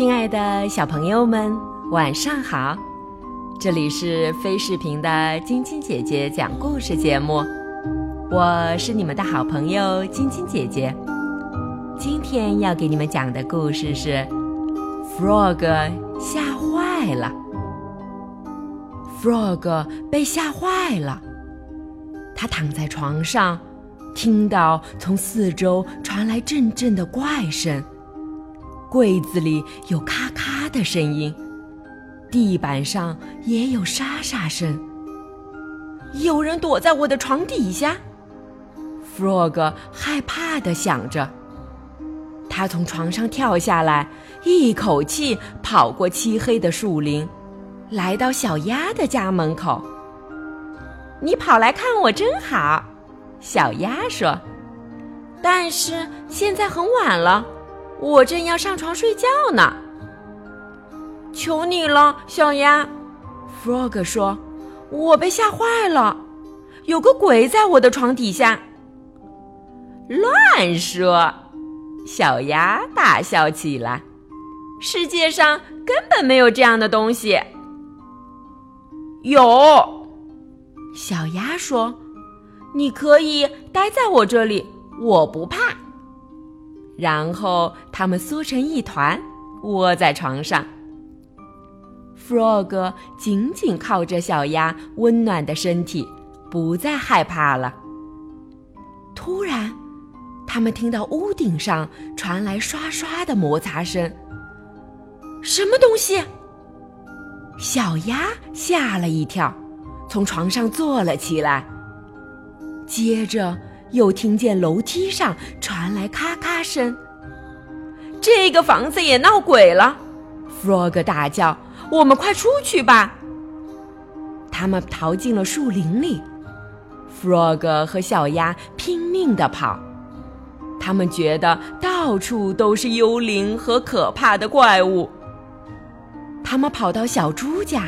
亲爱的小朋友们，晚上好！这里是飞视频的晶晶姐姐讲故事节目，我是你们的好朋友晶晶姐姐。今天要给你们讲的故事是《Frog 吓坏了》。Frog 被吓坏了，他躺在床上，听到从四周传来阵阵的怪声。柜子里有咔咔的声音，地板上也有沙沙声。有人躲在我的床底下，Frog 害怕的想着。他从床上跳下来，一口气跑过漆黑的树林，来到小鸭的家门口。你跑来看我真好，小鸭说。但是现在很晚了。我正要上床睡觉呢，求你了，小鸭。Frog 说：“我被吓坏了，有个鬼在我的床底下。”乱说！小鸭大笑起来。世界上根本没有这样的东西。有，小鸭说：“你可以待在我这里，我不怕。”然后他们缩成一团，窝在床上。Frog 紧紧靠着小鸭温暖的身体，不再害怕了。突然，他们听到屋顶上传来刷刷的摩擦声。什么东西？小鸭吓了一跳，从床上坐了起来。接着。又听见楼梯上传来咔咔声，这个房子也闹鬼了！Frog 大叫：“我们快出去吧！”他们逃进了树林里，Frog 和小鸭拼命地跑，他们觉得到处都是幽灵和可怕的怪物。他们跑到小猪家，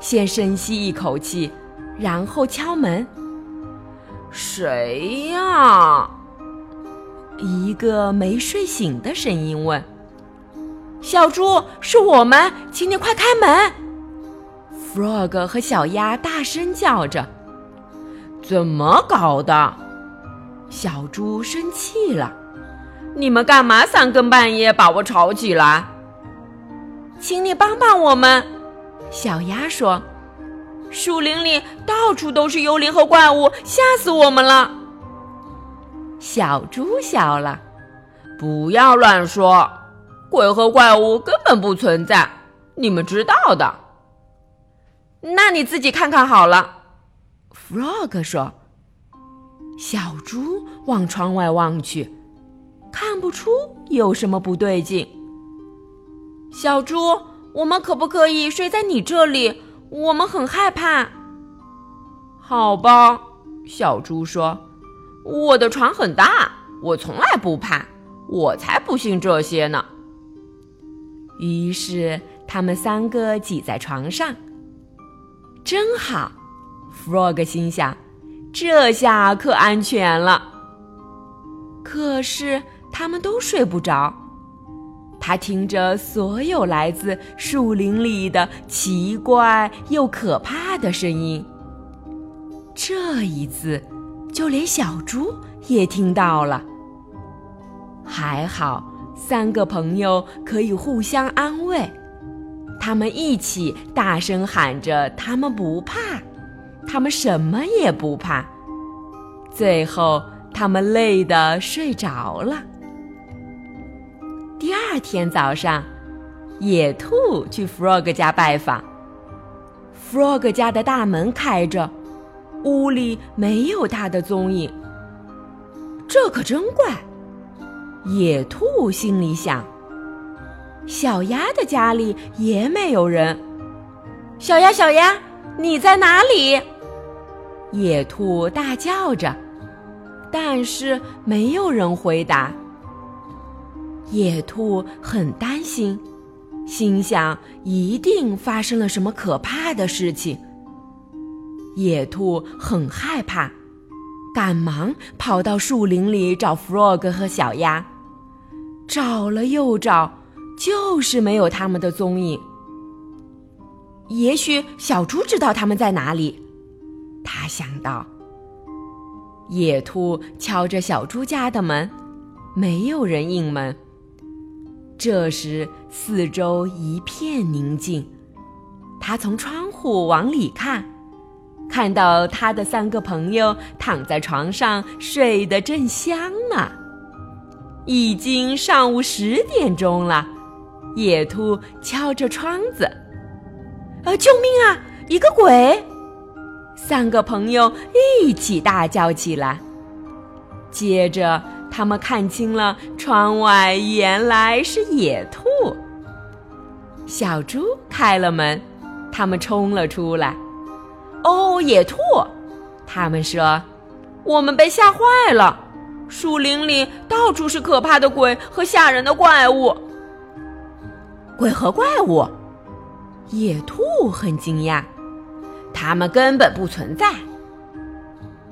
先深吸一口气，然后敲门。谁呀？一个没睡醒的声音问：“小猪，是我们，请你快开门！”Frog 和小鸭大声叫着：“怎么搞的？”小猪生气了：“你们干嘛三更半夜把我吵起来？”请你帮帮我们，小鸭说。树林里到处都是幽灵和怪物，吓死我们了。小猪笑了，不要乱说，鬼和怪物根本不存在，你们知道的。那你自己看看好了。Frog 说。小猪往窗外望去，看不出有什么不对劲。小猪，我们可不可以睡在你这里？我们很害怕。好吧，小猪说：“我的床很大，我从来不怕，我才不信这些呢。”于是他们三个挤在床上，真好。Frog 心想：“这下可安全了。”可是他们都睡不着。他听着所有来自树林里的奇怪又可怕的声音。这一次，就连小猪也听到了。还好，三个朋友可以互相安慰，他们一起大声喊着：“他们不怕，他们什么也不怕。”最后，他们累得睡着了。第二天早上，野兔去 Frog 家拜访。Frog 家的大门开着，屋里没有他的踪影。这可真怪，野兔心里想。小鸭的家里也没有人。小鸭，小鸭，你在哪里？野兔大叫着，但是没有人回答。野兔很担心，心想一定发生了什么可怕的事情。野兔很害怕，赶忙跑到树林里找 Frog 和小鸭，找了又找，就是没有他们的踪影。也许小猪知道他们在哪里，他想到。野兔敲着小猪家的门，没有人应门。这时，四周一片宁静。他从窗户往里看，看到他的三个朋友躺在床上睡得正香呢。已经上午十点钟了，野兔敲着窗子：“啊，救命啊！一个鬼！”三个朋友一起大叫起来。接着，他们看清了窗外原来是野兔。小猪开了门，他们冲了出来。哦，野兔！他们说：“我们被吓坏了。”树林里到处是可怕的鬼和吓人的怪物。鬼和怪物，野兔很惊讶，他们根本不存在。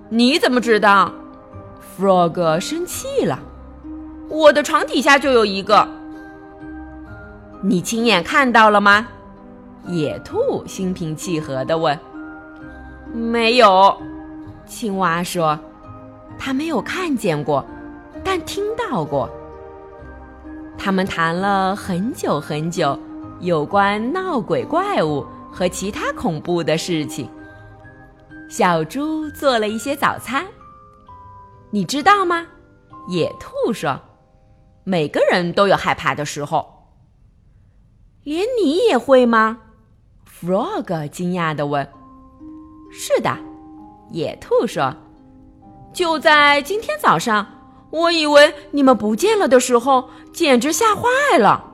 你怎么知道？Frog 生气了。我的床底下就有一个。你亲眼看到了吗？野兔心平气和地问。没有，青蛙说。他没有看见过，但听到过。他们谈了很久很久，有关闹鬼怪物和其他恐怖的事情。小猪做了一些早餐。你知道吗？野兔说：“每个人都有害怕的时候。”连你也会吗？Frog 惊讶的问。“是的。”野兔说。就在今天早上，我以为你们不见了的时候，简直吓坏了。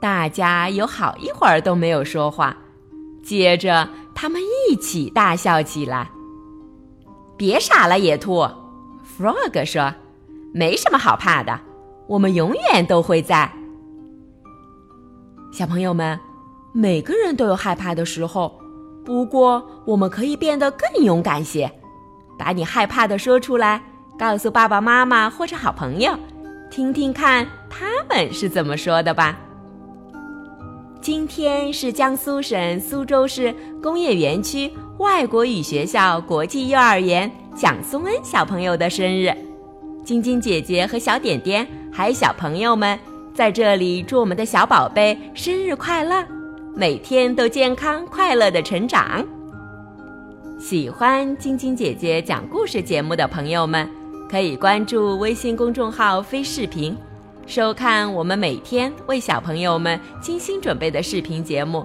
大家有好一会儿都没有说话，接着他们一起大笑起来。别傻了，野兔，Frog 说：“没什么好怕的，我们永远都会在。”小朋友们，每个人都有害怕的时候，不过我们可以变得更勇敢些。把你害怕的说出来，告诉爸爸妈妈或者好朋友，听听看他们是怎么说的吧。今天是江苏省苏州市工业园区外国语学校国际幼儿园蒋松恩小朋友的生日，晶晶姐姐和小点点还有小朋友们在这里祝我们的小宝贝生日快乐，每天都健康快乐的成长。喜欢晶晶姐姐讲故事节目的朋友们，可以关注微信公众号“飞视频”，收看我们每天为小朋友们精心准备的视频节目。